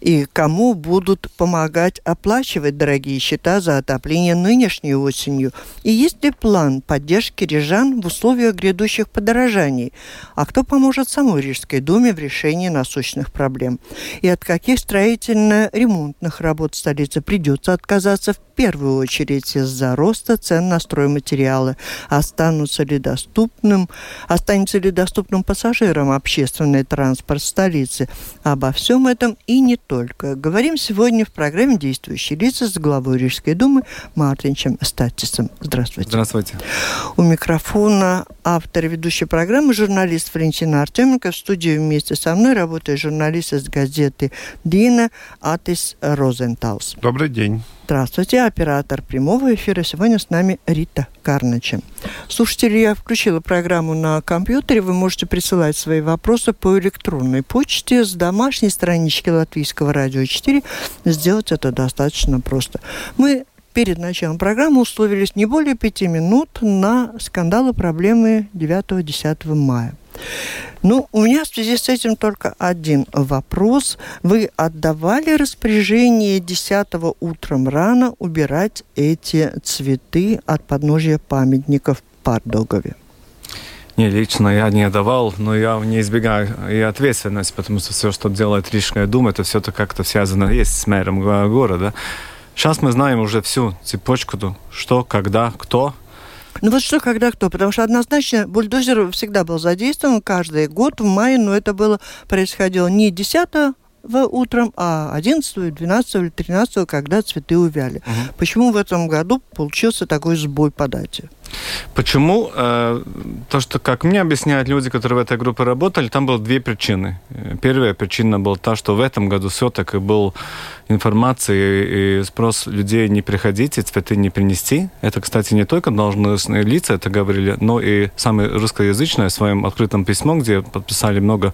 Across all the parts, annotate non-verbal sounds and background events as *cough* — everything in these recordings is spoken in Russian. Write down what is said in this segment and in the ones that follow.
и кому будут помогать оплачивать дорогие счета за отопление нынешней осенью? И есть ли план поддержки рижан в условиях грядущих подорожаний? А кто поможет самой Рижской думе в решении насущных проблем? И от каких строительно-ремонтных работ столицы придется отказаться в первую очередь из-за роста цен на стройматериалы? Останутся ли доступным, останется ли доступным пассажирам общественный транспорт столицы? Обо всем этом и не только. Говорим сегодня в программе «Действующие лица» с главой Рижской думы Мартинчем Статисом. Здравствуйте. Здравствуйте. У микрофона автор и ведущей программы журналист Валентина Артеменко. В студии вместе со мной работает журналист из газеты «Дина» Атис Розенталс. Добрый день. Здравствуйте, оператор прямого эфира. Сегодня с нами Рита Карнача. Слушатели, я включила программу на компьютере. Вы можете присылать свои вопросы по электронной почте с домашней странички Латвийского радио 4. Сделать это достаточно просто. Мы перед началом программы условились не более пяти минут на скандалы проблемы 9-10 мая. Ну, у меня в связи с этим только один вопрос. Вы отдавали распоряжение 10 утром рано убирать эти цветы от подножия памятников в Пардогове? Не, лично я не давал, но я не избегаю и ответственности, потому что все, что делает Рижская дума, это все-то как-то связано есть с мэром города. Сейчас мы знаем уже всю цепочку, что, когда, кто – ну вот что, когда кто? Потому что однозначно бульдозер всегда был задействован каждый год в мае, но это было происходило не 10 утром, а 11, 12 или 13, когда цветы увяли. Угу. Почему в этом году получился такой сбой по дате? Почему? Э, то, что, как мне объясняют люди, которые в этой группе работали, там было две причины. Первая причина была та, что в этом году все-таки был информация и спрос людей не приходить и цветы не принести. Это, кстати, не только должностные лица это говорили, но и самые русскоязычные в своем открытом письме, где подписали много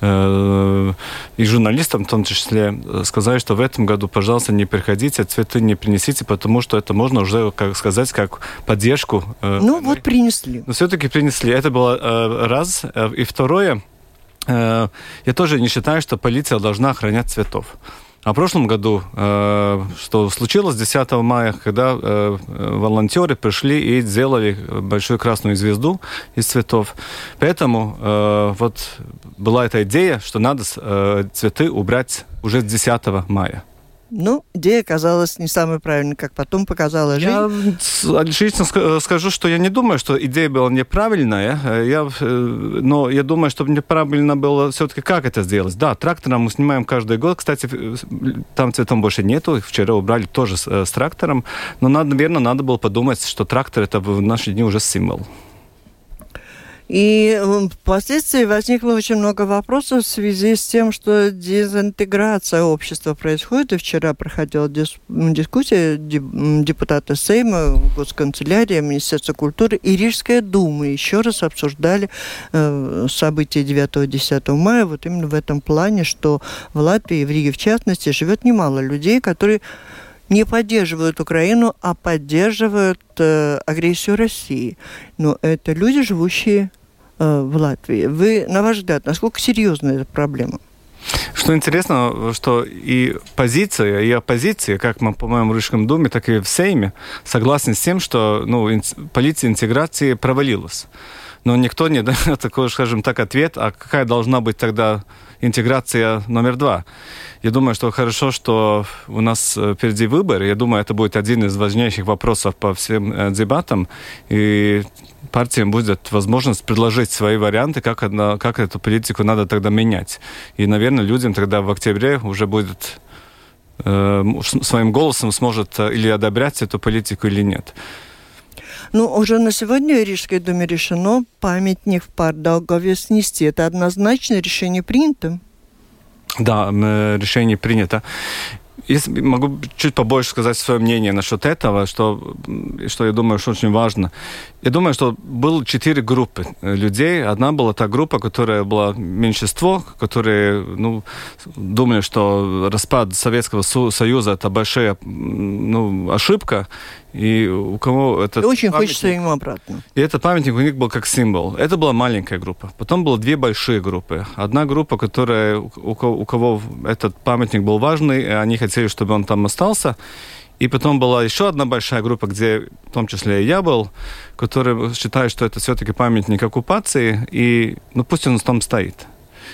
э, и журналистов в том числе, сказали, что в этом году, пожалуйста, не приходите, цветы не принесите, потому что это можно уже, как сказать, как поддержку ну вот принесли. Но все-таки принесли. Это было э, раз. Э, и второе, я тоже не считаю, что полиция должна охранять цветов. А в прошлом году, что случилось 10 мая, когда волонтеры пришли и сделали большую красную звезду из цветов. Поэтому вот была эта идея, что надо цветы убрать уже с 10 мая. Ну, идея оказалась не самой правильной, как потом показала жизнь. Я лично скажу, что я не думаю, что идея была неправильная. Я, э, но я думаю, что неправильно было все-таки как это сделать. Да, трактором мы снимаем каждый год. Кстати, там цветом больше нету. Вчера убрали тоже с, э, с трактором. Но, надо, наверное, надо было подумать, что трактор это в наши дни уже символ. И впоследствии возникло очень много вопросов в связи с тем, что дезинтеграция общества происходит. И вчера проходила дис дискуссия депутата Сейма, Госканцелярия, Министерства культуры и Рижская дума еще раз обсуждали э, события 9-10 мая вот именно в этом плане, что в Латвии в Риге в частности живет немало людей, которые не поддерживают Украину, а поддерживают э, агрессию России. Но это люди, живущие э, в Латвии. Вы, на ваш взгляд, насколько серьезна эта проблема? Что интересно, что и позиция, и оппозиция, как мы, по-моему, в Рижском думе, так и в Сейме, согласны с тем, что ну, политика интеграции провалилась. Но никто не *laughs* дает такой, скажем так, ответ, а какая должна быть тогда интеграция номер два. Я думаю, что хорошо, что у нас э, впереди выбор. Я думаю, это будет один из важнейших вопросов по всем э, дебатам. И партиям будет возможность предложить свои варианты, как, одна, как эту политику надо тогда менять. И, наверное, людям тогда в октябре уже будет э, своим голосом сможет э, или одобрять эту политику, или нет. Ну, уже на сегодня в Рижской думе решено памятник в Пардаугаве снести. Это однозначно решение принято? Да, решение принято. Если могу чуть побольше сказать свое мнение насчет этого, что, что я думаю, что очень важно. Я думаю, что было четыре группы людей. Одна была та группа, которая была меньшинство, которые ну, думали, что распад Советского Союза это большая ну, ошибка, и у кого это... Очень хочется ему обратно. И этот памятник у них был как символ. Это была маленькая группа. Потом было две большие группы. Одна группа, которая, у кого, у кого этот памятник был важный, они хотели, чтобы он там остался. И потом была еще одна большая группа, где в том числе и я был, которые считают, что это все-таки памятник оккупации, и ну пусть он там стоит.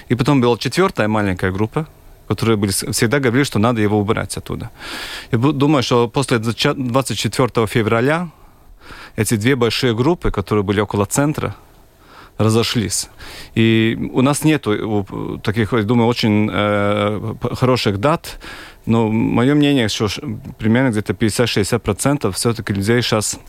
И потом была четвертая маленькая группа, которые были, всегда говорили, что надо его убрать оттуда. Я думаю, что после 24 февраля эти две большие группы, которые были около центра, разошлись. И у нас нет таких, я думаю, очень э, хороших дат, но мое мнение, что примерно где-то 50-60% все-таки людей сейчас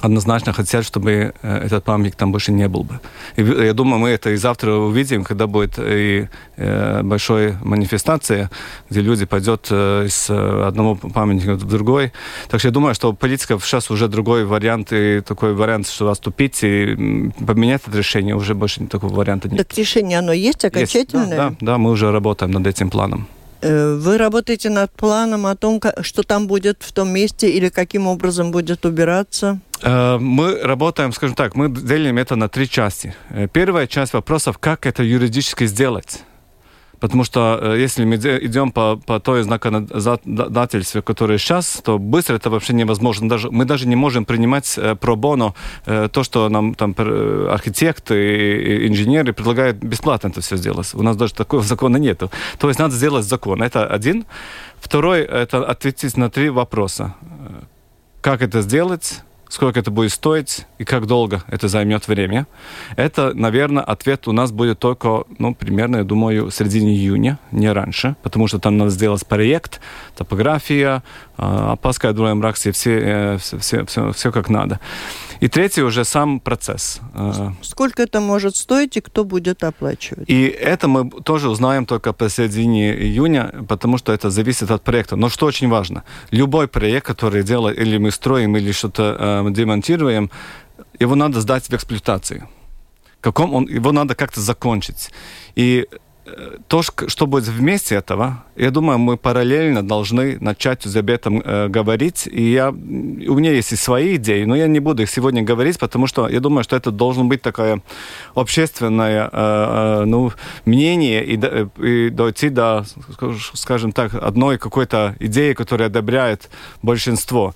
однозначно хотят, чтобы э, этот памятник там больше не был бы. И я думаю, мы это и завтра увидим, когда будет и э, большая манифестация, где люди пойдут э, из одного памятника в другой. Так что я думаю, что политика сейчас уже другой вариант, и такой вариант, что отступить и поменять это решение, уже больше такого варианта нет. Так решение, оно есть окончательное? Есть, да, да, да, мы уже работаем над этим планом. Э, вы работаете над планом о том, что там будет в том месте или каким образом будет убираться? Э, мы работаем, скажем так, мы делим это на три части. Э, первая часть вопросов, как это юридически сделать. Потому что э, если мы идем по, по той законодательству, которое сейчас, то быстро это вообще невозможно. Даже, мы даже не можем принимать э, пробоно э, то, что нам там архитекты и инженеры предлагают бесплатно это все сделать. У нас даже такого *laughs* закона нету. То есть надо сделать закон. Это один. Второй – это ответить на три вопроса. Как это сделать? Сколько это будет стоить и как долго это займет время. Это, наверное, ответ у нас будет только, ну, примерно, я думаю, в середине июня, не раньше, потому что там надо сделать проект, топография, опаска, думаем, ракси, все, все, все, все, все как надо. И третий уже сам процесс. Сколько это может стоить и кто будет оплачивать? И это мы тоже узнаем только по середине июня, потому что это зависит от проекта. Но что очень важно, любой проект, который делаем, или мы строим, или что-то э, демонтируем, его надо сдать в эксплуатацию. Каком он, его надо как-то закончить. И то, что будет вместе этого, я думаю, мы параллельно должны начать об этом э, говорить. И я, у меня есть и свои идеи, но я не буду их сегодня говорить, потому что я думаю, что это должен быть такое общественное э, э, ну, мнение и, и дойти до, скажем так, одной какой-то идеи, которая одобряет большинство.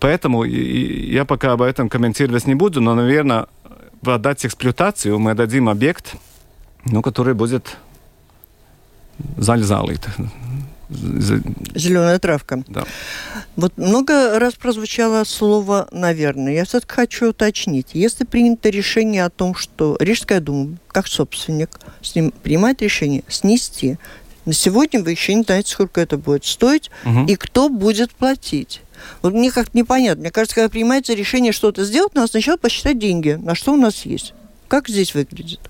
Поэтому я пока об этом комментировать не буду, но, наверное, отдать эксплуатацию мы дадим объект, ну, который будет залит. Зеленая травка. Да. Вот много раз прозвучало слово «наверное». Я все-таки хочу уточнить. Если принято решение о том, что Рижская дума, как собственник, с ним принимает решение снести, на сегодня вы еще не знаете, сколько это будет стоить угу. и кто будет платить. Вот мне как-то непонятно. Мне кажется, когда принимается решение что-то сделать, надо сначала посчитать деньги, на что у нас есть. Как здесь выглядит?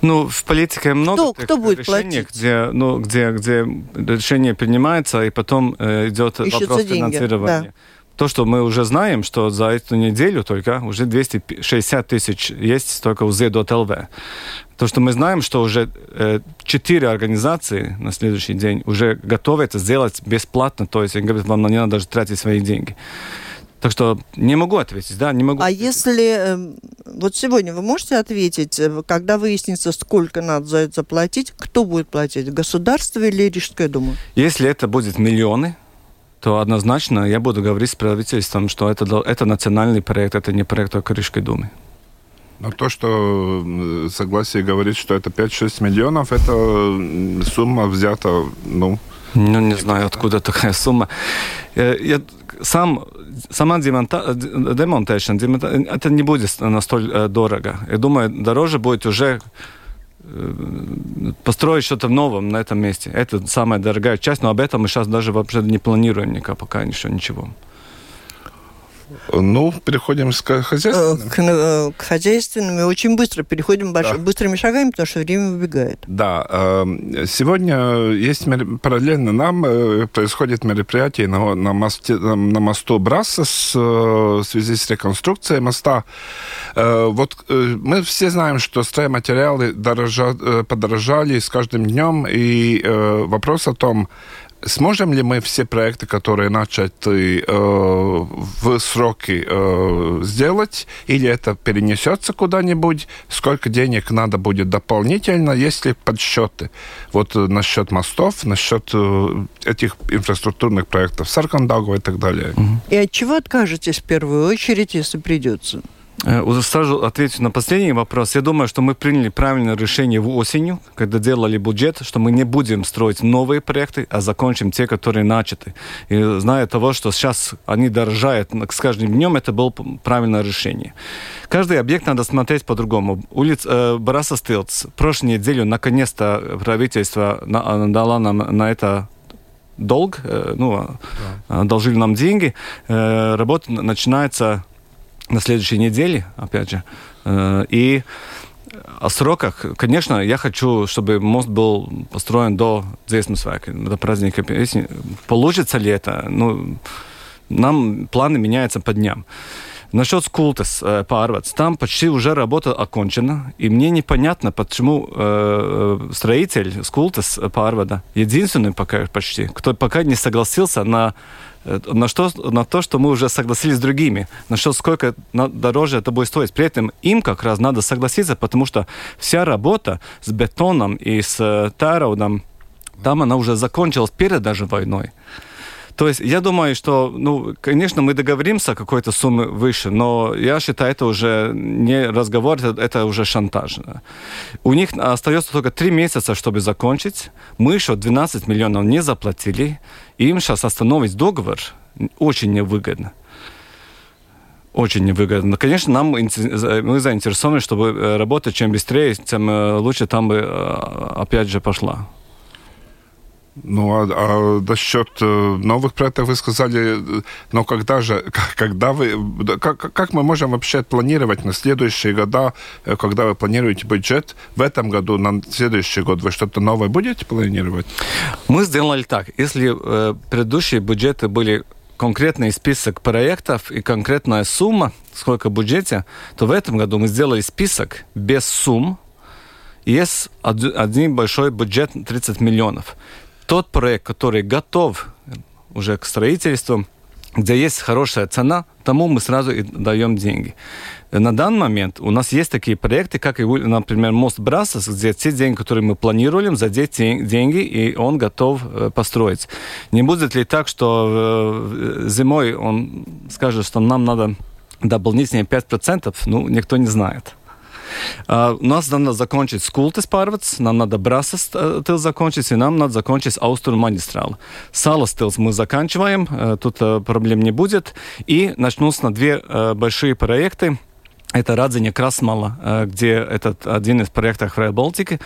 Ну, в политике много кто, кто будет решений, где, ну, где, где решение принимается, и потом э, идет Ищутся вопрос деньги, финансирования. Да. То, что мы уже знаем, что за эту неделю только уже 260 тысяч есть только у Z.LV. То, что мы знаем, что уже э, четыре организации на следующий день уже готовы это сделать бесплатно, то есть они говорят, вам не надо даже тратить свои деньги. Так что не могу ответить, да, не могу. А если эм, вот сегодня вы можете ответить, э, когда выяснится, сколько надо за это заплатить, кто будет платить, государство или Рижская дума? Если это будет миллионы, то однозначно я буду говорить с правительством, что это, это национальный проект, это не проект только Рижской думы. Но то, что согласие говорит, что это 5-6 миллионов, это сумма взята, ну... Ну, не знаю, откуда такая сумма. Э, я сам сама демонта, демонтация, это не будет настолько дорого. Я думаю, дороже будет уже построить что-то новое на этом месте. Это самая дорогая часть, но об этом мы сейчас даже вообще не планируем никак, пока еще ничего. Ну, переходим к хозяйственным. К, э, к хозяйственным и очень быстро переходим больш... да. быстрыми шагами, потому что время убегает. Да. Эм, сегодня есть параллельно нам э, происходит мероприятие на, на, мосте, на мосту Брассос в связи с реконструкцией моста. Вот мы все знаем, что стройматериалы дорожа, подорожали с каждым днем, и вопрос о том, Сможем ли мы все проекты, которые начаты э, в сроки э, сделать, или это перенесется куда-нибудь? Сколько денег надо будет дополнительно, если подсчеты? Вот э, насчет мостов, насчет э, этих инфраструктурных проектов, Саркандагу и так далее. И от чего откажетесь в первую очередь, если придется? Э, сразу отвечу на последний вопрос. Я думаю, что мы приняли правильное решение в осенью, когда делали бюджет, что мы не будем строить новые проекты, а закончим те, которые начаты. И зная того, что сейчас они дорожают с каждым днем, это было правильное решение. Каждый объект надо смотреть по-другому. Улица э, Бараса Стилц. Прошлой неделю наконец-то правительство дало нам на это долг, э, ну, да. одолжили нам деньги. Э, работа начинается на следующей неделе, опять же. Э, и о сроках, конечно, я хочу, чтобы мост был построен до Дзесну до праздника песни. Получится ли это? Ну, нам планы меняются по дням. Насчет Скултес э, Парвац, там почти уже работа окончена, и мне непонятно, почему э, строитель Скултес Парвада, единственный пока почти, кто пока не согласился на Э, на, что, на то, что мы уже согласились с другими, на что сколько дороже это будет стоить. При этом им как раз надо согласиться, потому что вся работа с бетоном и с э, тараудом, там она уже закончилась перед даже войной. То есть я думаю, что, ну, конечно, мы договоримся о какой-то сумме выше, но я считаю, это уже не разговор, это, это уже шантаж. У них остается только три месяца, чтобы закончить. Мы еще 12 миллионов не заплатили. Им сейчас остановить договор очень невыгодно очень невыгодно. Конечно, нам мы заинтересованы, чтобы э, работать чем быстрее, тем э, лучше там бы э, опять же пошла. Ну, а, а насчет э, новых проектов вы сказали, но когда же, *laughs* когда вы, как, как мы можем вообще планировать на следующие года, э, когда вы планируете бюджет, в этом году, на следующий год, вы что-то новое будете планировать? Мы сделали так, если э, предыдущие бюджеты были конкретный список проектов и конкретная сумма, сколько в бюджете, то в этом году мы сделали список без сумм, есть один большой бюджет 30 миллионов тот проект, который готов уже к строительству, где есть хорошая цена, тому мы сразу и даем деньги. На данный момент у нас есть такие проекты, как, например, мост Брасос, где те деньги, которые мы планируем, задеть деньги, и он готов э, построить. Не будет ли так, что э, зимой он скажет, что нам надо дополнительные 5%? Ну, никто не знает. У нас надо закончить Скултес pārvads, нам надо Брасас тыл закончить, и нам надо закончить Аустру магистрал. Салас тылс мы заканчиваем, uh, тут uh, проблем не будет. И начнутся на две большие проекты. Это Радзиня Красмала, где этот один из проектов Rail Балтики.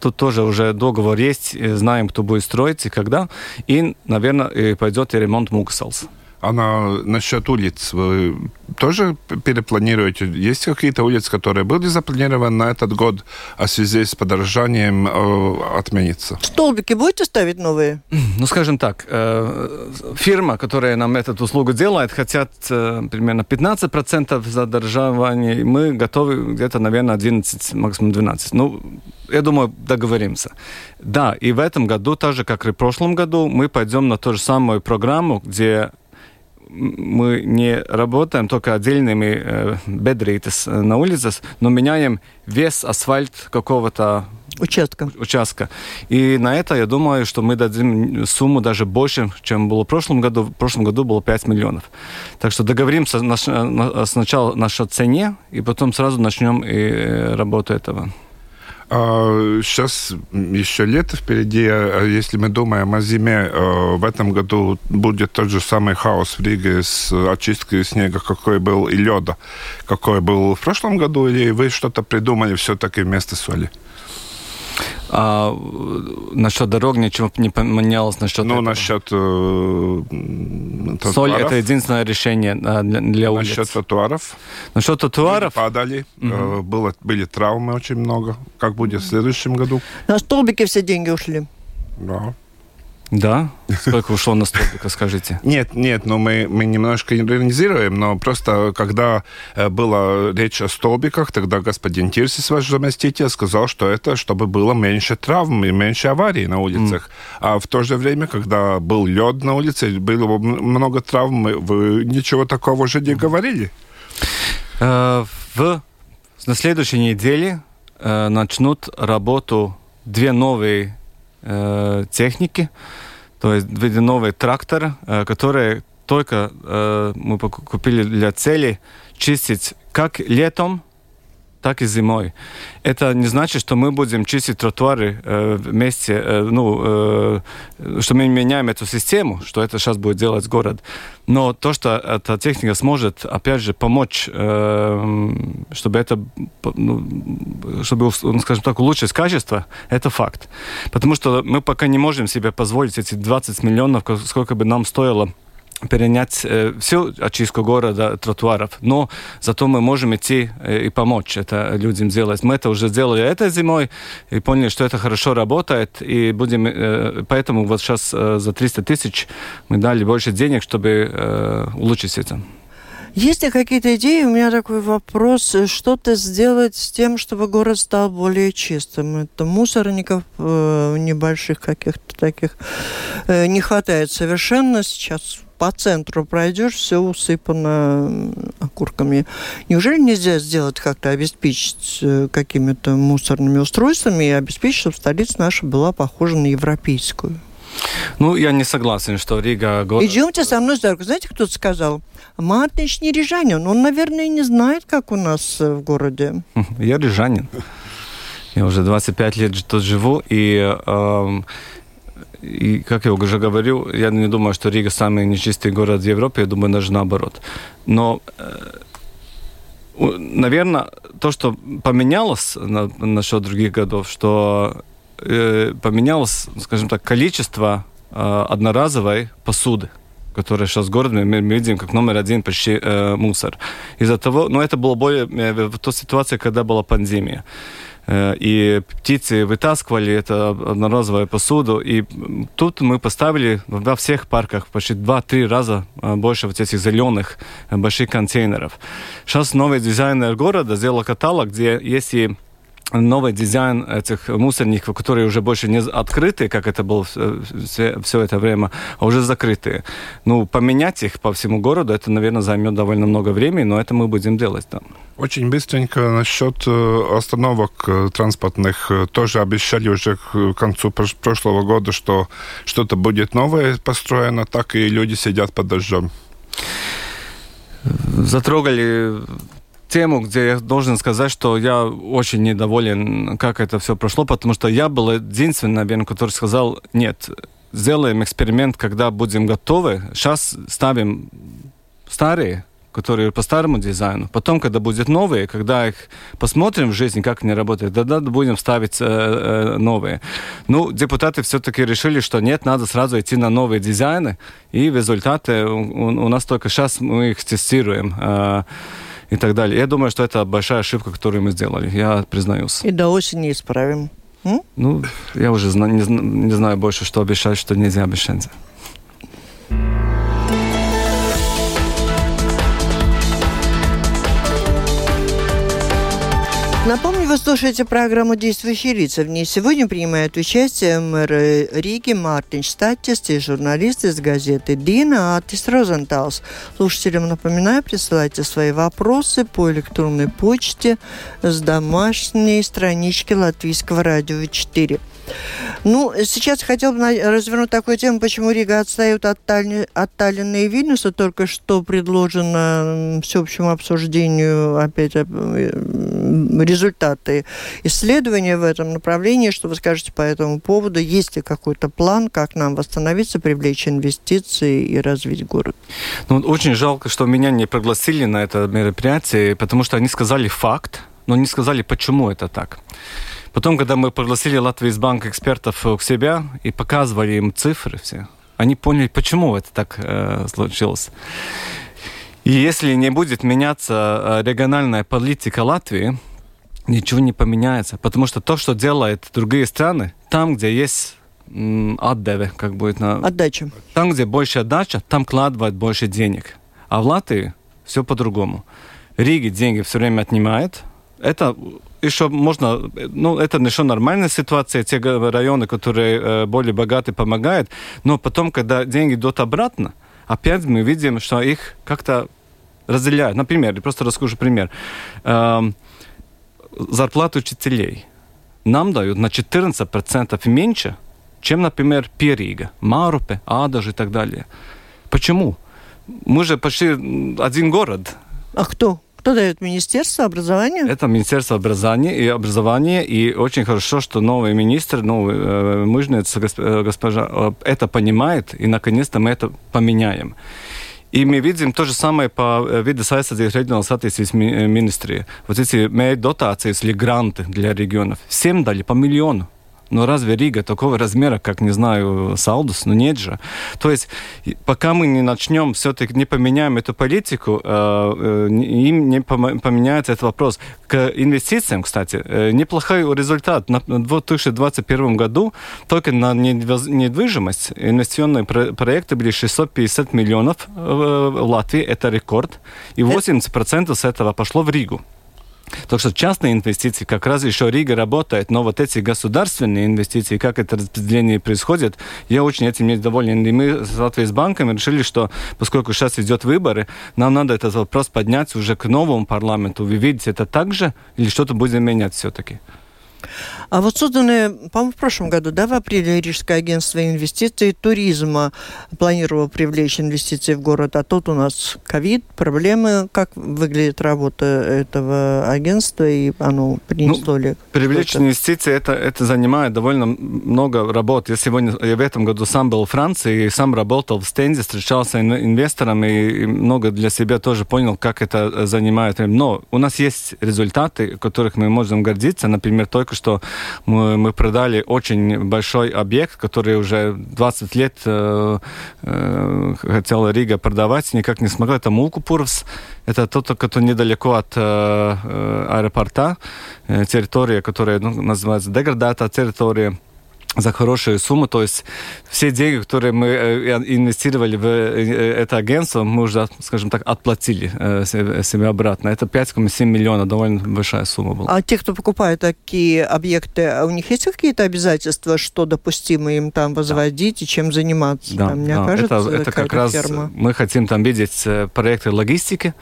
Тут тоже уже договор есть, знаем, кто будет строить и когда. И, наверное, пойдет и ремонт Муксалс. А на, насчет улиц вы тоже перепланируете? Есть какие-то улицы, которые были запланированы на этот год, а в связи с подорожанием э, отменится? Столбики будете ставить новые? Ну, скажем так, э, фирма, которая нам эту услугу делает, хотят э, примерно 15% задержания. Мы готовы где-то, наверное, 11, максимум 12. Ну, я думаю, договоримся. Да, и в этом году, так же, как и в прошлом году, мы пойдем на ту же самую программу, где мы не работаем только отдельными э, бедритес э, на улицах, но меняем весь асфальт какого-то участка. участка. И на это, я думаю, что мы дадим сумму даже больше, чем было в прошлом году. В прошлом году было 5 миллионов. Так что договоримся наш, на, сначала нашей цене, и потом сразу начнем и э, работу этого. А, сейчас еще лето впереди. А если мы думаем о зиме, а, в этом году будет тот же самый хаос в Риге с очисткой снега, какой был и леда, какой был в прошлом году, или вы что-то придумали все-таки вместо соли? А насчет дорог ничего не поменялось насчет Ну, этого? насчет э, тротуаров. Соль это единственное решение а, для, для улиц. Насчет тротуаров. Насчет тротуаров, Люди падали. э, было, были травмы очень много. Как будет в следующем году? На столбики все деньги ушли. Да. Да. *laughs* Сколько ушло на столбика, скажите? Нет, нет, ну мы, мы немножко иронизируем, но просто когда э, была речь о столбиках, тогда господин Тирсис, ваш заместитель, сказал, что это чтобы было меньше травм и меньше аварий на улицах. А в то же время, когда был лед на улице, было много травм, вы ничего такого же не говорили. Э, В, на следующей неделе э, начнут работу две новые э, техники, то есть две новые тракторы, э, которые только э, мы купили для цели чистить как летом, так и зимой. Это не значит, что мы будем чистить тротуары э, вместе, э, ну, э, что мы меняем эту систему, что это сейчас будет делать город. Но то, что эта техника сможет, опять же, помочь, э, чтобы это, ну, чтобы, ну, скажем так, улучшить качество, это факт. Потому что мы пока не можем себе позволить эти 20 миллионов, ко- сколько бы нам стоило перенять э, всю очистку города тротуаров, но зато мы можем идти э, и помочь это людям делать. Мы это уже сделали этой зимой и поняли, что это хорошо работает, и будем, э, поэтому вот сейчас э, за 300 тысяч мы дали больше денег, чтобы э, улучшить это. Есть ли какие-то идеи? У меня такой вопрос. Что-то сделать с тем, чтобы город стал более чистым? Это мусорников э, небольших каких-то таких э, не хватает совершенно. Сейчас по центру пройдешь, все усыпано окурками. Неужели нельзя сделать как-то, обеспечить э, какими-то мусорными устройствами и обеспечить, чтобы столица наша была похожа на европейскую? Ну, я не согласен, что Рига... Город... Идемте со мной за руку. Знаете, кто сказал? Мартыч не рижанин. Он, наверное, не знает, как у нас э, в городе. *laughs* Я рижанин. Я уже 25 лет тут живу, и, эм, и, как я уже говорил, я не думаю, что Рига самый нечистый город в Европе, я думаю, даже наоборот. Но, э, наверное, то, что поменялось на, насчет других годов, что э, поменялось, скажем так, количество э, одноразовой посуды которая сейчас в городе, мы, видим как номер один почти э, мусор. Из-за того, но это было более э, в той ситуации, когда была пандемия. Э, И птицы вытаскивали это одноразовую посуду. И тут мы поставили во всех парках почти 2-3 раза э, больше вот этих зеленых э, больших контейнеров. Сейчас новый дизайнер города сделал каталог, где есть и новый дизайн этих мусорников, которые уже больше не открыты, как это было все, все это время, а уже закрытые. Ну, поменять их по всему городу, это, наверное, займет довольно много времени, но это мы будем делать там. Очень быстренько насчет э, остановок э, транспортных. Э, Тоже обещали уже к концу прош- прошлого года, что что-то будет новое построено, так и люди сидят под дождем. Затрогали тему, где я должен сказать, что я очень недоволен, как это все прошло, потому что я был единственный, наверное, который сказал, нет, сделаем эксперимент, когда будем готовы, сейчас ставим старые, которые по старому дизайну. Потом, когда будет новые, когда их посмотрим в жизни, как они работают, тогда будем ставить э, э, новые. Ну, депутаты все-таки решили, что нет, надо сразу идти на новые дизайны, и результаты у, у- у нас только сейчас мы их тестируем. э, и так далее. Я думаю, что это большая ошибка, которую мы сделали. Я признаюсь. И до осени исправим. М? Ну, я уже зна- не, не знаю больше, что обещать, что нельзя обещать. Напомню, вы слушаете программу «Действующие лица». В ней сегодня принимают участие мэр Риги Мартин Штаттис и журналист из газеты «Дина» Атис Розенталс. Слушателям напоминаю, присылайте свои вопросы по электронной почте с домашней странички Латвийского радио 4. Ну, сейчас хотел бы развернуть такую тему, почему Рига отстает от, Талли- от Таллина и Вильнюса. Только что предложено всеобщему обсуждению опять э, результаты исследования в этом направлении. Что вы скажете по этому поводу? Есть ли какой-то план, как нам восстановиться, привлечь инвестиции и развить город? Ну, очень жалко, что меня не пригласили на это мероприятие, потому что они сказали факт, но не сказали, почему это так. Потом, когда мы пригласили Латвии из банка экспертов к себе и показывали им цифры все, они поняли, почему это так э, случилось. И если не будет меняться э, региональная политика Латвии, ничего не поменяется. Потому что то, что делают другие страны, там, где есть отдеве, как будет на... Отдача. Там, где больше отдача, там кладывают больше денег. А в Латвии все по-другому. Риги деньги все время отнимает. Это еще можно, ну, это еще нормальная ситуация, те районы, которые э, более богаты, помогают, но потом, когда деньги идут обратно, опять мы видим, что их как-то разделяют. Например, просто расскажу пример. Эм, зарплату учителей нам дают на 14% меньше, чем, например, Перига, Марупе, Адаж и так далее. Почему? Мы же почти один город. А кто? Кто дает? Министерство образования? Это Министерство образования и образования. И очень хорошо, что новый министр, новый э, мужница, э, госпожа, э, это понимает. И наконец-то мы это поменяем. И мы видим то же самое по э, виду aizsardzības reģionālās attīstības министрии. Вот эти дотации или гранты для регионов. Всем дали по миллиону. Но разве Рига такого размера, как, не знаю, Салдус? Ну нет же. То есть, пока мы не начнем, все-таки не поменяем эту политику, э, э, им не поменяется этот вопрос. К инвестициям, кстати, э, неплохой результат. На 2021 году только на недвижимость инвестиционные проекты были 650 миллионов в Латвии. Это рекорд. И 80% с этого пошло в Ригу. Так что частные инвестиции, как раз еще Рига работает, но вот эти государственные инвестиции, как это распределение происходит, я очень этим недоволен. И мы с Латвией с банками решили, что поскольку сейчас идет выборы, нам надо этот вопрос поднять уже к новому парламенту. Вы видите это так же или что-то будем менять все-таки? А вот созданное, по-моему, в прошлом году, да, в апреле Рижское агентство инвестиций и туризма планировало привлечь инвестиции в город, а тут у нас ковид, проблемы. Как выглядит работа этого агентства и оно принесло ну, ли? Привлечь инвестиции, это, это занимает довольно много работы. Я сегодня, я в этом году сам был в Франции и сам работал в стенде, встречался с инвестором и много для себя тоже понял, как это занимает. Но у нас есть результаты, которых мы можем гордиться. Например, только что мы, мы продали очень большой объект, который уже 20 лет э, э, хотела Рига продавать, никак не смогла. Это Мулкупурвс. Это тот, который недалеко от э, э аэропорта. Э, территория, которая ну, называется деградата территория за хорошую сумму. То есть все деньги, которые мы э, инвестировали в э, это агентство, мы уже, скажем так, отплатили э, себе обратно. Это 5,7 миллиона, довольно большая сумма была. А те, кто покупает такие объекты, у них есть какие-то обязательства, что допустимо им там возводить да. и чем заниматься? Да, там, мне да. кажется, это, это как раз ферма. мы хотим там видеть проекты логистики,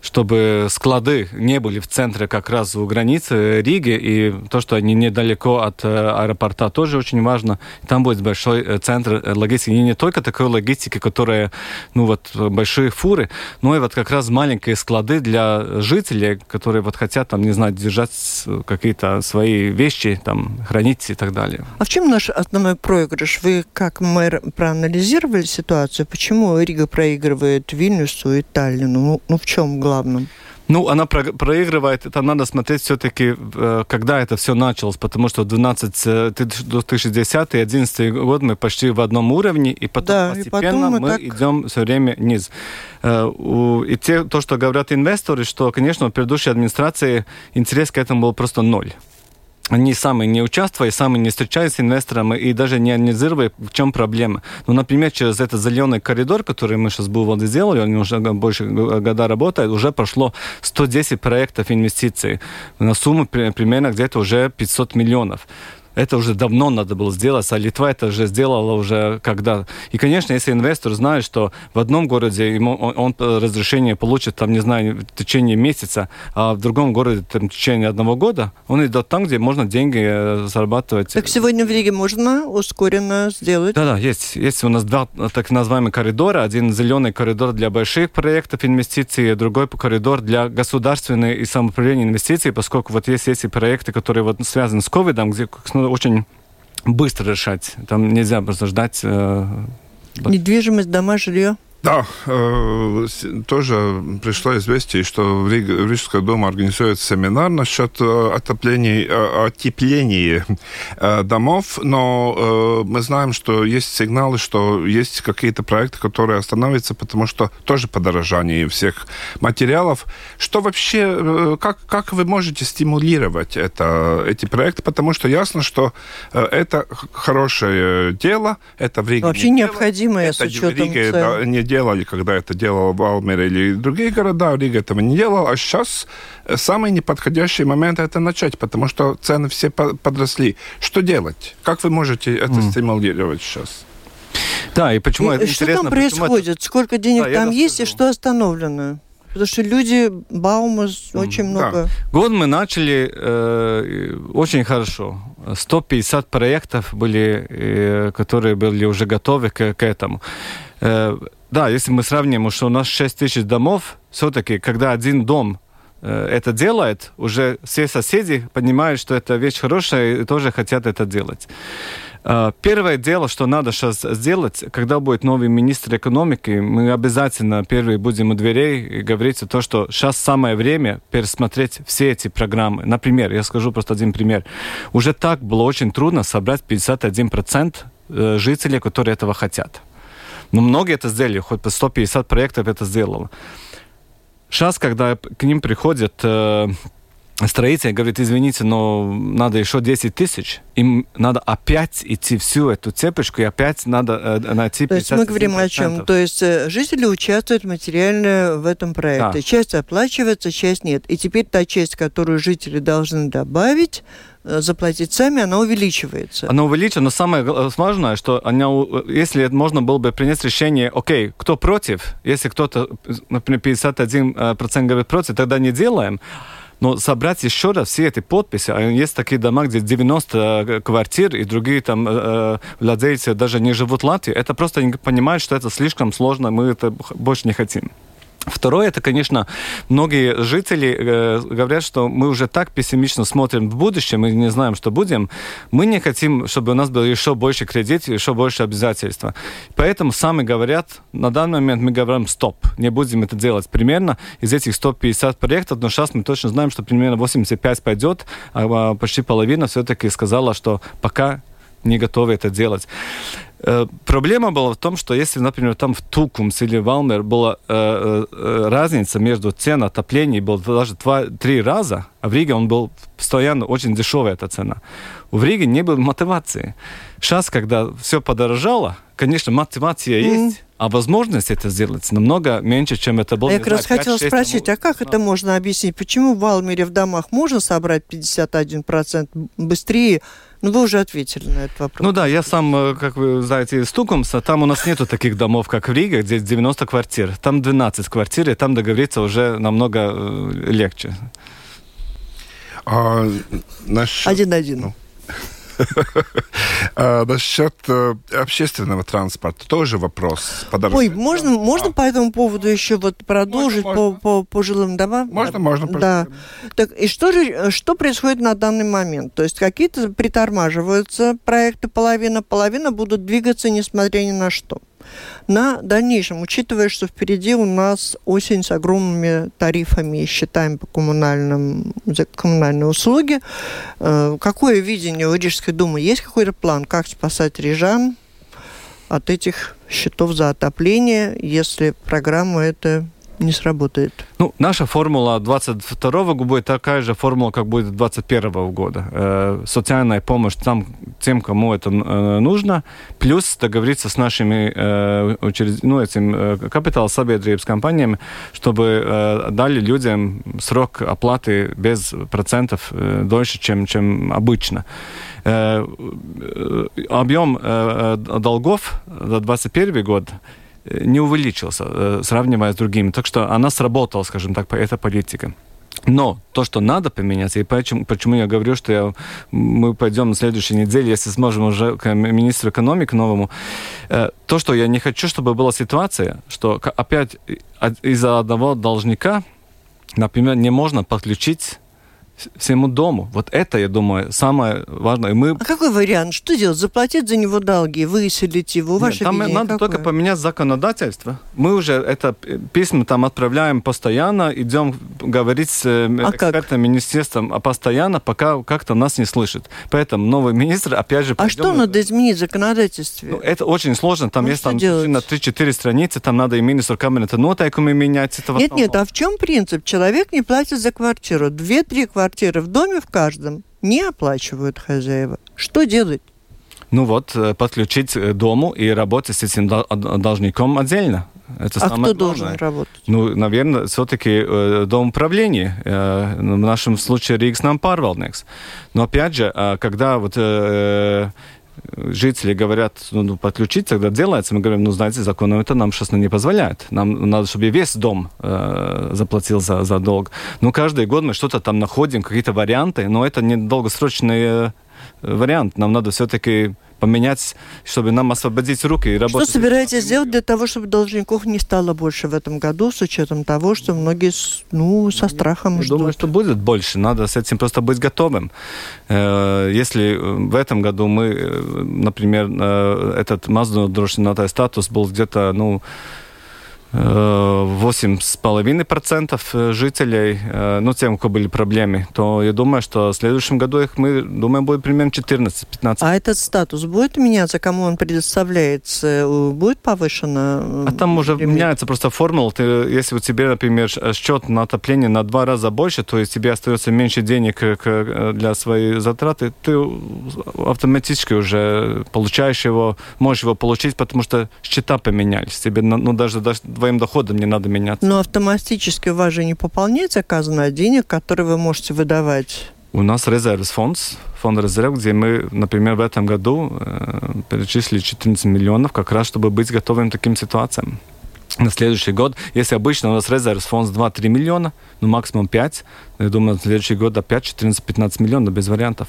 чтобы склады не были в центре как раз у границы Риги, и то, что они недалеко от э, аэропорта, тоже очень важно. Там будет большой э, центр э, логистики. И не только такой логистики, которая, ну вот, большие фуры, но и вот как раз маленькие склады для жителей, которые вот хотят, там, не знаю, держать какие-то свои вещи, там, хранить и так далее. А в чем наш основной проигрыш? Вы как мэр проанализировали ситуацию? Почему Рига проигрывает Вильнюсу и Таллину? Ну, ну в чем главном? Ну, она про проигрывает, это надо смотреть все-таки, э, когда это все началось, потому что 12, 2010 и 2011 год мы почти в одном уровне, и потом да, постепенно и потом мы, мы так... идем все время вниз. Э, и те, то, что говорят инвесторы, что, конечно, у предыдущей администрации интерес к этому был просто ноль они сами не участвуя, сами не встречаясь с инвесторами и даже не анализируя, в чем проблема. Ну, например, через этот зеленый коридор, который мы сейчас в сделали, он уже больше года работает, уже прошло 110 проектов инвестиций на сумму примерно где-то уже 500 миллионов. Это уже давно надо было сделать, а Литва это уже сделала уже когда. И, конечно, если инвестор знает, что в одном городе ему, он, он разрешение получит, там, не знаю, в течение месяца, а в другом городе там, в течение одного года, он идет там, где можно деньги э, зарабатывать. Так сегодня в Риге можно ускоренно сделать? Да-да, есть. Есть у нас два так называемых коридора. Один зеленый коридор для больших проектов инвестиций, другой коридор для государственной и самоуправления инвестиций, поскольку вот есть эти проекты, которые вот связаны с ковидом, где очень быстро решать. Там нельзя просто ждать. Э, Недвижимость, дома, жилье? Да, э, тоже пришло известие, что в, Рижскую думу организует семинар насчет э, отопления, э, отепления домов, но мы знаем, что есть сигналы, что есть какие-то проекты, которые остановятся, потому что тоже подорожание всех материалов. Что вообще, как, как вы можете стимулировать это, эти проекты? Потому что ясно, что это хорошее дело, это в Риге Вообще необходимое это с учетом Риге, цен. да, не делали, когда это делал Валмер или другие города, Рига этого не делал, а сейчас самый неподходящий момент это начать, потому что цены все по- подросли. Что делать? Как вы можете это Мгм. стимулировать сейчас? Да, и почему И это что интересно? там почему это- происходит? Сколько денег Да, там есть и расскажу. что остановлено? Потому что люди, Баума, с- очень да. много. Год мы начали э, очень хорошо. 150 проектов были, э, которые были уже готовы к, к этому. Э, да, если мы сравним, что у нас 6 тысяч домов, все-таки, когда один дом э, это делает, уже все соседи понимают, что это вещь хорошая и тоже хотят это делать. Э, Первое дело, что надо сейчас сделать, когда будет новый министр экономики, мы обязательно первые будем у дверей и говорить о том, что сейчас самое время пересмотреть все эти программы. Например, я скажу просто один пример. Уже так было очень трудно собрать 51% э, жителей, которые этого хотят. Но многие это сделали, хоть по 150 проектов это сделало. Сейчас, когда к ним приходят э, строитель, говорит, извините, но надо еще 10 тысяч, им надо опять идти всю эту цепочку, и опять надо э, найти То есть мы говорим о чем? 51%. То есть э, жители участвуют материально в этом проекте. Да. Часть оплачивается, часть нет. И теперь та часть, которую жители должны добавить, э, заплатить сами, она увеличивается. Оно увеличено, но самое гл- важное, что она, если можно было бы принять решение, окей, кто против, если кто-то, например, 51% говорит против, тогда не делаем. Но собрать еще раз все эти подписи, а есть такие дома, где 90 квартир, и другие там э, владельцы даже не живут в Латвии, это просто не понимают, что это слишком сложно, мы это больше не хотим. Второе, это, конечно, многие жители э, говорят, что мы уже так пессимистично смотрим в будущее, мы не знаем, что будем. Мы не хотим, чтобы у нас было еще больше кредитов, еще больше обязательств. Поэтому сами говорят, на данный момент мы говорим, стоп, не будем это делать. Примерно из этих 150 проектов, но сейчас мы точно знаем, что примерно 85 пойдет, а почти половина все-таки сказала, что пока не готовы это делать. Э, Проблема была в том, что если, например, там в Тукумс или Валмер была э, э, разница между ценой отопления была даже два-три раза, а в Риге он был постоянно очень дешевая эта цена. В Риге не было мотивации. Сейчас, когда все подорожало, конечно, мотивация Мгм. есть, а возможность это сделать намного меньше, чем это было. А я как раз знаю, хотела 5-6 спросить, тому- а как это можно объяснить? Почему в Валмере в домах можно собрать 51% быстрее? Ну, вы уже ответили на этот вопрос. Ну да, я сам, э, как вы знаете, из Тукумса, там у нас нету таких домов, как в Риге, где 90 квартир. Там 12 квартир, и там договориться уже намного э, легче. А, Один-один. Ну, а, насчет э, общественного транспорта тоже вопрос. Ой, можно, можно по этому поводу еще вот продолжить. По, по, по жилым домам? Можно, можно. Да. Так, и что же, что происходит на данный момент? То есть какие-то притормаживаются проекты половина, половина будут двигаться несмотря ни на что. На дальнейшем, учитывая, что впереди у нас осень с огромными тарифами и счетами по коммунальным, за коммунальные услуги, э, какое видение у Рижской думы? Есть какой-то план, как спасать рижан от этих счетов за отопление, если программа эта не сработает? Ну, наша формула 22 года будет такая же формула, как будет 21 года. Э, социальная помощь там, тем, кому это э, нужно, плюс договориться с нашими э, учрежд... ну, этим, э, капитал с компаниями, чтобы э, дали людям срок оплаты без процентов э, дольше, чем, чем обычно. Э, э, объем э, э, долгов за 2021 год не увеличился, э, сравнивая с другими. Так что она сработала, скажем так, эта политика. Но то, что надо поменять, и почему, почему я говорю, что я, мы пойдем на следующей неделе, если сможем уже к министру экономики новому, э, то, что я не хочу, чтобы была ситуация, что опять из-за одного должника, например, не можно подключить всему дому. Вот это, я думаю, самое важное. Мы... А какой вариант? Что делать? Заплатить за него долги, выселить его? Нет, Ваше там видение надо какое? только поменять законодательство. Мы уже это письма там отправляем постоянно, идем говорить с э, А как? экспертным министерством, а постоянно, пока как-то нас не слышит. Поэтому новый министр, опять же... А что надо изменить в законодательстве? Ну, это очень сложно. Там Ну, есть там делать? на 3-4 страницы, там надо и министру кабинета нотайками менять. Это Нет, нет, а в чем принцип? Человек не платит за квартиру. Две-три квартиры в доме в каждом не оплачивают хозяева. Что делать? Ну вот, э, подключить э, дому и работать с этим д- должником отдельно. Это а самое кто должен главное. работать? Ну, наверное, все-таки э, дом управления, э, в нашем случае Ригс нам парвалникс. Но опять же, э, когда вот э, жители говорят, ну, ну, подключить, тогда делается, мы говорим, ну, знаете, законом это нам сейчас не позволяет. Нам надо, чтобы весь дом э, заплатил за, за долг. Ну, каждый год мы что-то там находим, какие-то варианты, но это не долгосрочный э, вариант. Нам надо все-таки поменять, чтобы нам освободить руки и Что работать. собираетесь сделать для того, чтобы должников не стало больше в этом году, с учетом того, что многие ну, со страхом Я ждут? думаю, что будет больше. Надо с этим просто быть готовым. Э, Если э, в этом году мы, э, например, этот маздонodrošinātais статус был где-то, ну, восемь с половиной процентов жителей, э, ну, тем, кого были проблемы, то я думаю, что в следующем году их, мы думаем, будет примерно 14-15. А этот статус будет меняться, кому он предоставляется? Э, Будет повышено? А там уже лимит? меняется просто формула. Ты, если у тебя, например, счет на отопление на два раза больше, то есть тебе остается меньше денег э, для своей затраты, ты автоматически уже получаешь его, можешь его получить, потому что счета поменялись. Тебе, ну, даже, даже твоим доходом не надо меняться. Но автоматически у вас же не пополняется казна денег, которые вы можете выдавать. У нас резервный фонд, фонд резерв, где мы, например, в этом году э, перечислили 14 миллионов, как раз чтобы быть готовым к таким ситуациям. На следующий год, если обычно у нас резерв фонд 2-3 миллиона, ну максимум 5, я думаю, на следующий год опять 14-15 миллионов без вариантов.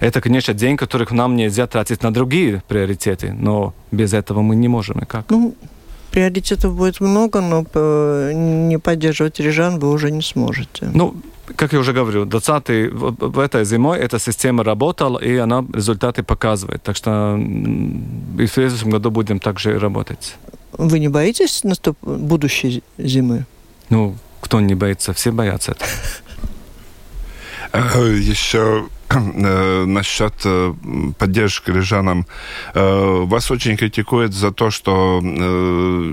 Это, конечно, день, которых нам нельзя тратить на другие приоритеты, но без этого мы не можем никак. Ну, приоритетов будет много, но э, не поддерживать режан вы уже не сможете. Ну, как я уже говорю, 20 в, в этой зимой эта система работала, и она результаты показывает. Так что и в следующем году будем также и работать. Вы не боитесь наступ... будущей зимы? Ну, кто не боится, все боятся этого. Э, Еще э, *clears throat* насчет э, поддержки рижанам. Э, Вас очень критикуют за то, что э,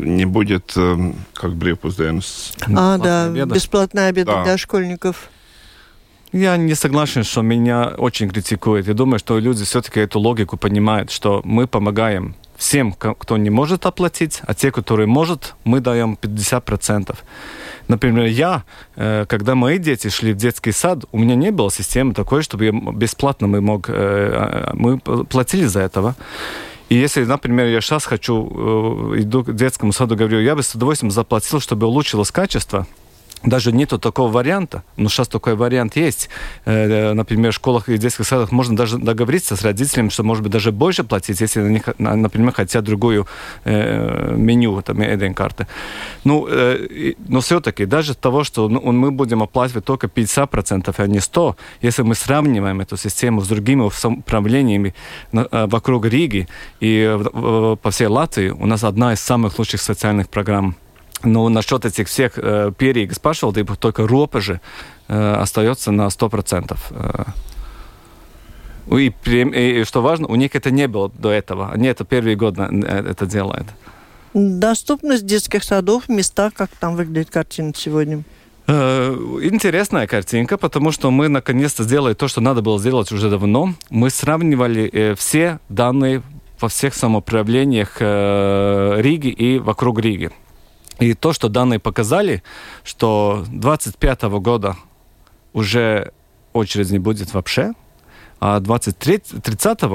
не будет, э, как бревпузденс. а, да, обеда. бесплатные обеды Да. для школьников. Я не согласен, что меня очень критикуют. Я думаю, что люди все-таки эту логику понимают, что мы помогаем всем, кто не может оплатить, а те, которые может, мы даем 50%. Например, я, э, когда мои дети шли в детский сад, у меня не было системы такой, чтобы я бесплатно мы мог, э, э, мы платили за этого. И если, например, я сейчас хочу, иду к детскому саду, говорю, я бы с удовольствием заплатил, чтобы улучшилось качество, даже нету такого варианта, но сейчас такой вариант есть. Э, Например, в школах и детских садах можно даже договориться с родителями, что, может быть, даже больше платить, если они, например, хотят другую э, меню, там, карты. Ну, э, но все-таки, даже того, что ну, мы будем оплачивать только 50%, а не 100%, если мы сравниваем эту систему с другими э, вокруг Риги и по всей Латвии, у нас одна из самых лучших социальных программ. Ну, насчет этих всех э, перьев спрашивал, ты только ропажи э, остается на 100%. Э. И, прем- и что важно, у них это не было до этого. Они это первый год э, это делают. Доступность детских садов в местах, как там выглядит картина сегодня? Э, Интересная картинка, потому что мы наконец-то сделали то, что надо было сделать уже давно. Мы сравнивали э, все данные во всех самоуправлениях Риги и вокруг Риги. И то, что данные показали, что 25 года уже очередь не будет вообще, а 23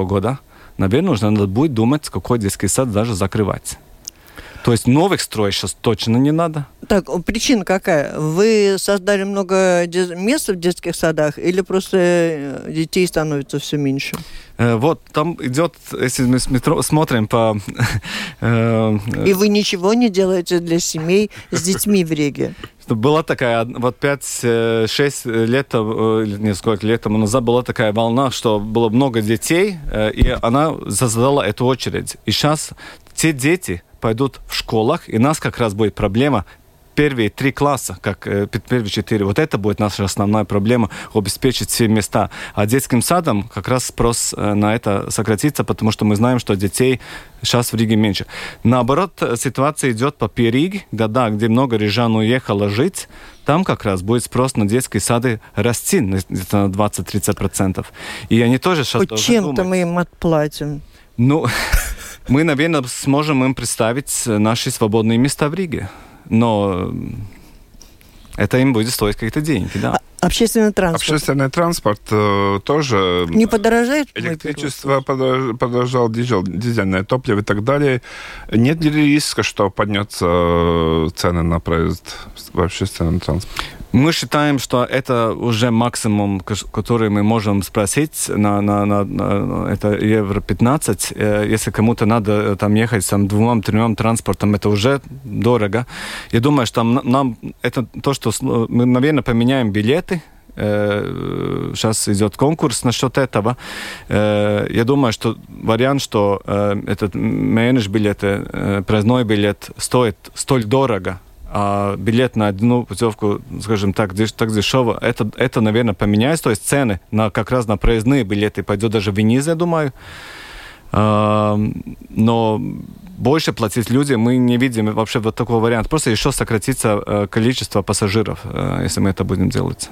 года, наверное, уже надо будет думать, какой детский сад даже закрывать. То есть новых строить сейчас точно не надо. Так, причина какая? Вы создали много мест в детских садах или просто э, детей становится все меньше? Э, вот там идет, если мы смотрим по... *laughs* Э, И вы ничего не делаете для семей с детьми в Риге? Была такая, вот 5-6 лет, несколько лет тому назад была такая волна, что было много детей, и она создала эту очередь. И сейчас те дети, пойдут в школах, и у нас как раз будет проблема первые три класса, как э, первые четыре. Вот это будет наша основная проблема, обеспечить все места. А детским садом как раз спрос э, на это сократится, потому что мы знаем, что детей сейчас в Риге меньше. Наоборот, ситуация идет по Периге, да, да, где много рижан уехало жить, там как раз будет спрос на детские сады расти на 20-30%. И они тоже сейчас Чем-то мы им отплатим. Ну, *laughs* мы, наверное, сможем им представить наши свободные места в Риге. Но это им будет стоить какие-то деньги, да. А общественный транспорт. Общественный транспорт э, тоже... Не подорожает? Электричество подорож, подорожал, дизель, дизельное топливо и так далее. Нет ли риска, что поднется э, цены на проезд в общественном транспорте? Мы считаем, что это уже максимум, который мы можем спросить на, на, на, на это евро 15. Э, если кому-то надо э, там ехать там двумя-тремя транспортом, это уже дорого. Я думаю, что нам это то, что мы, наверное, поменяем билеты, сейчас э, идет конкурс насчет этого. Я думаю, что вариант, что этот менедж билет, проездной билет стоит столь дорого, а билет на одну путевку, скажем так, так дешево, это, это, наверное, поменяется. То есть цены на, как раз на проездные билеты пойдет даже вниз, я думаю. А, но больше платить люди мы не видим вообще вот такого варианта. Просто еще сократится э, количество пассажиров, э, если мы это будем делать.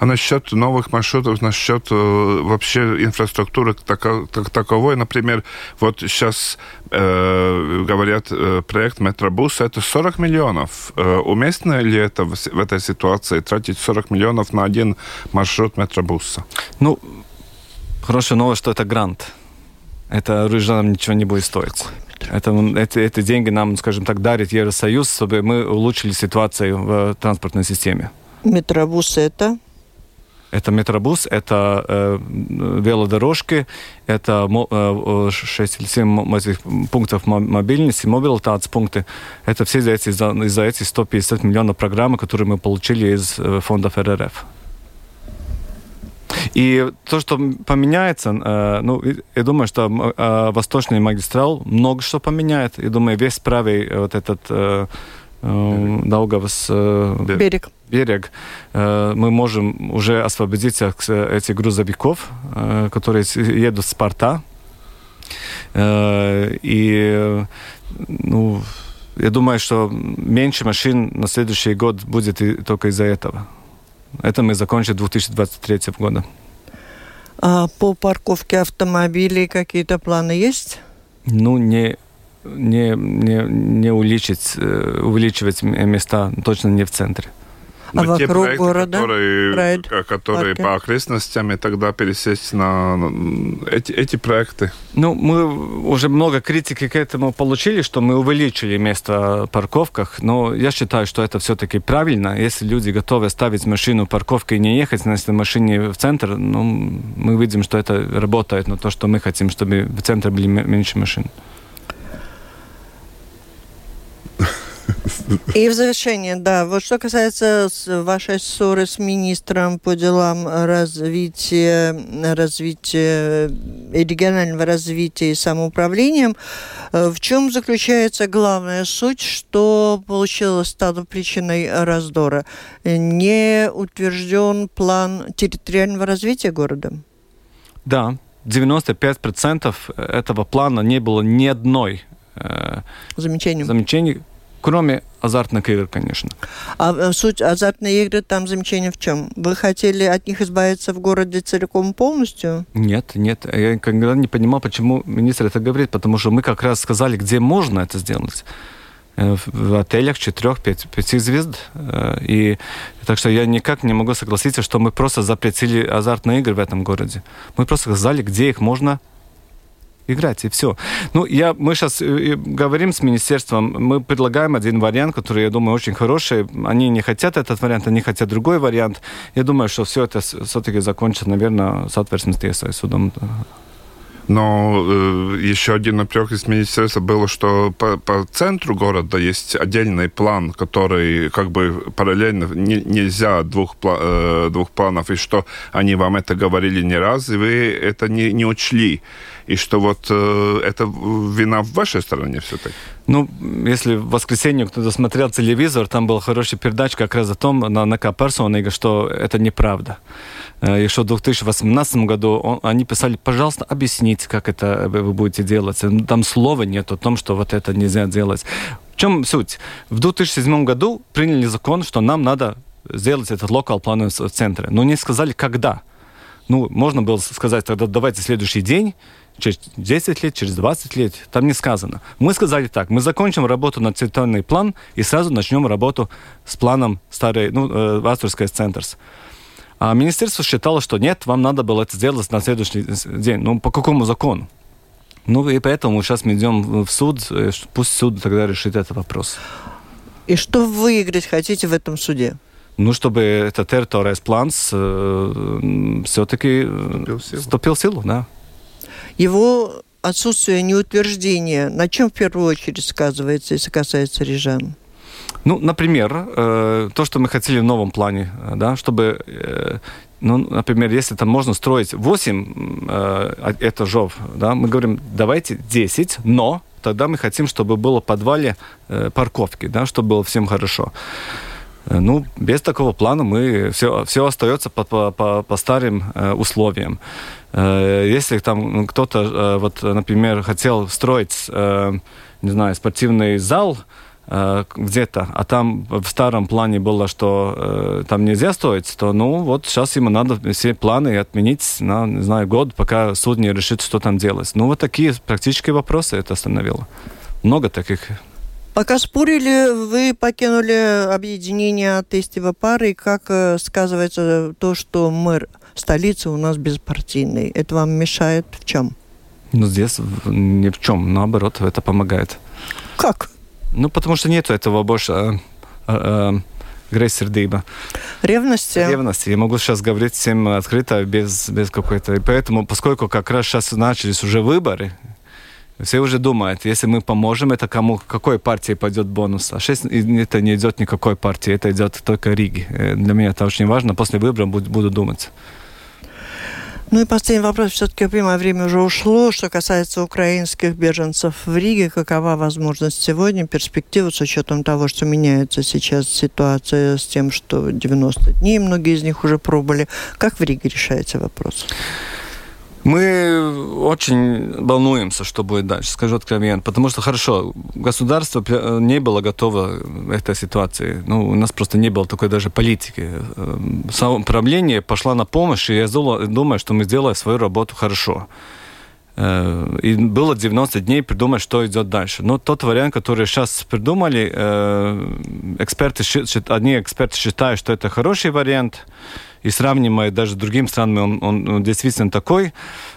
А насчет новых маршрутов, насчет э, вообще инфраструктуры так, так, таковой, например, вот сейчас э, говорят, проект метробуса это 40 миллионов. Э, уместно ли это в, в этой ситуации тратить 40 миллионов на один маршрут метробуса? Ну, хорошая новость, что это грант. Это рыжанам ничего не будет стоить. Это, эти, эти деньги нам, скажем так, дарит Евросоюз, чтобы мы улучшили ситуацию в транспортной системе. Метробус это? Это метробус, это э, велодорожки, это э, 6 или 7 этих пунктов мобильности, мобилитации пункты. Это все из-за из, из этих 150 миллионов программы, которые мы получили из э, фондов РРФ. И то, что поменяется, э, ну, я думаю, что э, восточный магистрал много что поменяет. Я думаю, весь правый э, вот этот э, э, Даугавас э, берег. берег, э, мы можем уже освободить этих грузовиков, э, которые едут с порта. Э, и, ну, я думаю, что меньше машин на следующий год будет только из-за этого. Это мы закончим 2023 года. А по парковке автомобилей какие-то планы есть? Ну, не, не, не, не увеличить, э, увеличивать места, точно не в центре. А Но вокруг проекты, города? Которые, Прайд, которые по окрестностям, и тогда пересесть на эти, эти проекты. Ну, мы уже много критики к этому получили, что мы увеличили место в парковках, но я считаю, что это все-таки правильно. Если люди готовы ставить машину в парковке и не ехать на этой машине в центр, ну, мы видим, что это работает, но то, что мы хотим, чтобы в центре были меньше машин. И в завершение, да, вот что касается вашей ссоры с министром по делам развития, развития регионального развития и самоуправлением, э, в чем заключается главная суть, что получилось, стало причиной раздора? Не утвержден план территориального развития города? Да, 95% этого плана не было ни одной э, замечаний. замечаний Кроме азартных игр, конечно. А э, суть азартной игры там замечание в чем? Вы хотели от них избавиться в городе целиком полностью? Нет, нет. Я никогда не понимал, почему министр это говорит, потому что мы как раз сказали, где можно это сделать э, в отелях четырех, пять, пяти звезд. Э, и так что я никак не могу согласиться, что мы просто запретили азартные игры в этом городе. Мы просто сказали, где их можно играть, и все. Ну, я, мы сейчас э, говорим с министерством, мы предлагаем один вариант, который, я думаю, очень хороший. Они не хотят этот вариант, они хотят другой вариант. Я думаю, что все это все-таки закончится, наверное, с судом. Но э, еще один напрек из министерства было, что по, по центру города есть отдельный план, который как бы параллельно не, нельзя двух, э, двух планов, и что они вам это говорили не раз, и вы это не, не учли. И что вот э, это вина в вашей стороне все-таки? Ну, если в воскресенье кто-то смотрел телевизор, там была хорошая передача как раз о том, на, на персона, что это неправда. Э, еще в 2018 году он, они писали, пожалуйста, объясните, как это вы будете делать. Там слова нет о том, что вот это нельзя делать. В чем суть? В 2007 году приняли закон, что нам надо сделать этот локал план в центре, но не сказали, когда. Ну, можно было сказать тогда, давайте следующий день, через 10 лет, через 20 лет. Там не сказано. Мы сказали так, мы закончим работу над территориальный план и сразу начнем работу с планом старой, ну, э, Астройской Центрс. А министерство считало, что нет, вам надо было это сделать на следующий день. Ну, по какому закону? Ну, и поэтому сейчас мы идем в суд, э, пусть суд тогда решит этот вопрос. И что выиграть хотите в этом суде? Ну, чтобы этот территориальный план э, все-таки вступил в силу, да. Его отсутствие неутверждения на чем в первую очередь сказывается, если касается рижан? Ну, например, э, то, что мы хотели в новом плане, э, да, чтобы, э, ну, например, если там можно строить 8 э, этажов, да, мы говорим, давайте 10, но тогда мы хотим, чтобы было в подвале парковки, да, чтобы было всем хорошо. Ну, без такого плана мы все, все остается по, по, по, по старым условиям. Э, если там кто-то, э, вот, например, хотел строить, э, не знаю, спортивный зал, где-то, а там в старом плане было, что там нельзя стоить, то ну вот сейчас ему надо все планы отменить на, не знаю, год, пока суд не решит, что там делать. Ну вот такие практические вопросы это остановило. Много таких. Пока спорили, вы покинули объединение Тестева пары, и как сказывается то, что мэр столицы у нас беспартийный. Это вам мешает в чем? Ну, здесь ни в чем. Наоборот, это помогает. Как? Ну, потому что нету этого больше э, э, грейсердыба. Ревности? Ревности. Я могу сейчас говорить всем открыто, без, без какой-то... И поэтому, поскольку как раз сейчас начались уже выборы, все уже думают, если мы поможем, это кому, какой партии пойдет бонус. А сейчас это не идет никакой партии, это идет только Риги. Э, для меня это очень важно. После выборов буду, буду думать. Ну и последний вопрос. Все-таки, понимаю, время уже ушло. Что касается украинских беженцев в Риге, какова возможность сегодня, перспектива с учетом того, что меняется сейчас ситуация с тем, что 90 дней многие из них уже пробыли. Как в Риге решается вопрос? Мы очень волнуемся, что будет дальше, скажу откровенно. Потому что, хорошо, государство не было готово этой ситуации. Ну, у нас просто не было такой даже политики. Эм, Самоуправление пошло на помощь, и я думаю, что мы сделали свою работу хорошо. Э, и было 90 дней придумать, что идет дальше. Но тот вариант, который сейчас придумали, э, эксперты, одни эксперты считают, что это хороший вариант, и сравнивая даже с другими странами, он, он, действительно такой.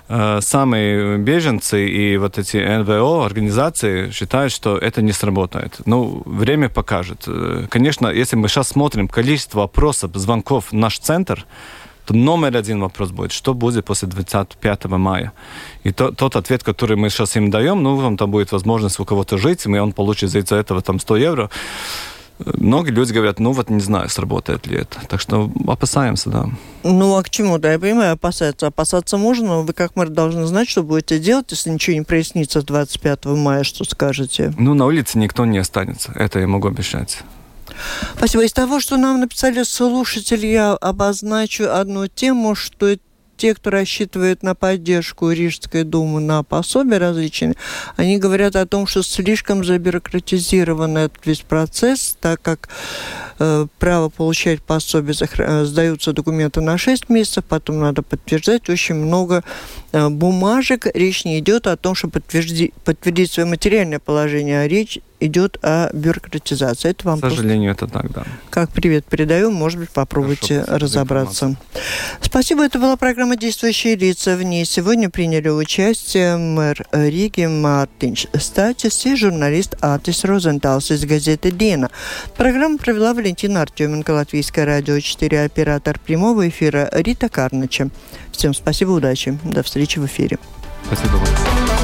Э, Самые беженцы и вот эти НВО, организации считают, что это не сработает. Ну, время покажет. Э, конечно, если мы сейчас смотрим количество вопросов, звонков в наш центр, то номер один вопрос будет, что будет после 25 мая. И то, тот ответ, который мы сейчас им даем, ну, вам там будет возможность у кого-то жить, и он получит за этого там 100 евро. Многие люди говорят, ну вот не знаю, сработает ли это. Так что опасаемся, да. Ну а к чему? Да, я понимаю, опасаться. Опасаться можно, но вы как мэр должны знать, что будете делать, если ничего не прояснится 25 мая, что скажете? Ну, на улице никто не останется. Это я могу обещать. Спасибо. Из того, что нам написали слушатели, я обозначу одну тему, что те, кто рассчитывает на поддержку Рижской думы на пособия различные, они говорят о том, что слишком забюрократизирован этот весь процесс, так как э, право получать пособие э, сдаются документы на 6 месяцев, потом надо подтверждать очень много э, бумажек. Речь не идет о том, чтобы подтвердить, подтвердить свое материальное положение, а речь идет о бюрократизации. Это вам К сожалению, это так, да. Как привет передаю, может быть, попробуйте Хорошо, разобраться. Спасибо. Это была программа «Действующие лица». В ней сегодня приняли участие мэр Риги Мартинш Статис и журналист Атис Розенталс из газеты «Дена». Программу провела Валентина Артеменко, Латвийское радио 4, оператор прямого эфира Рита Карнача. Всем спасибо, удачи. До встречи в эфире. Спасибо вам.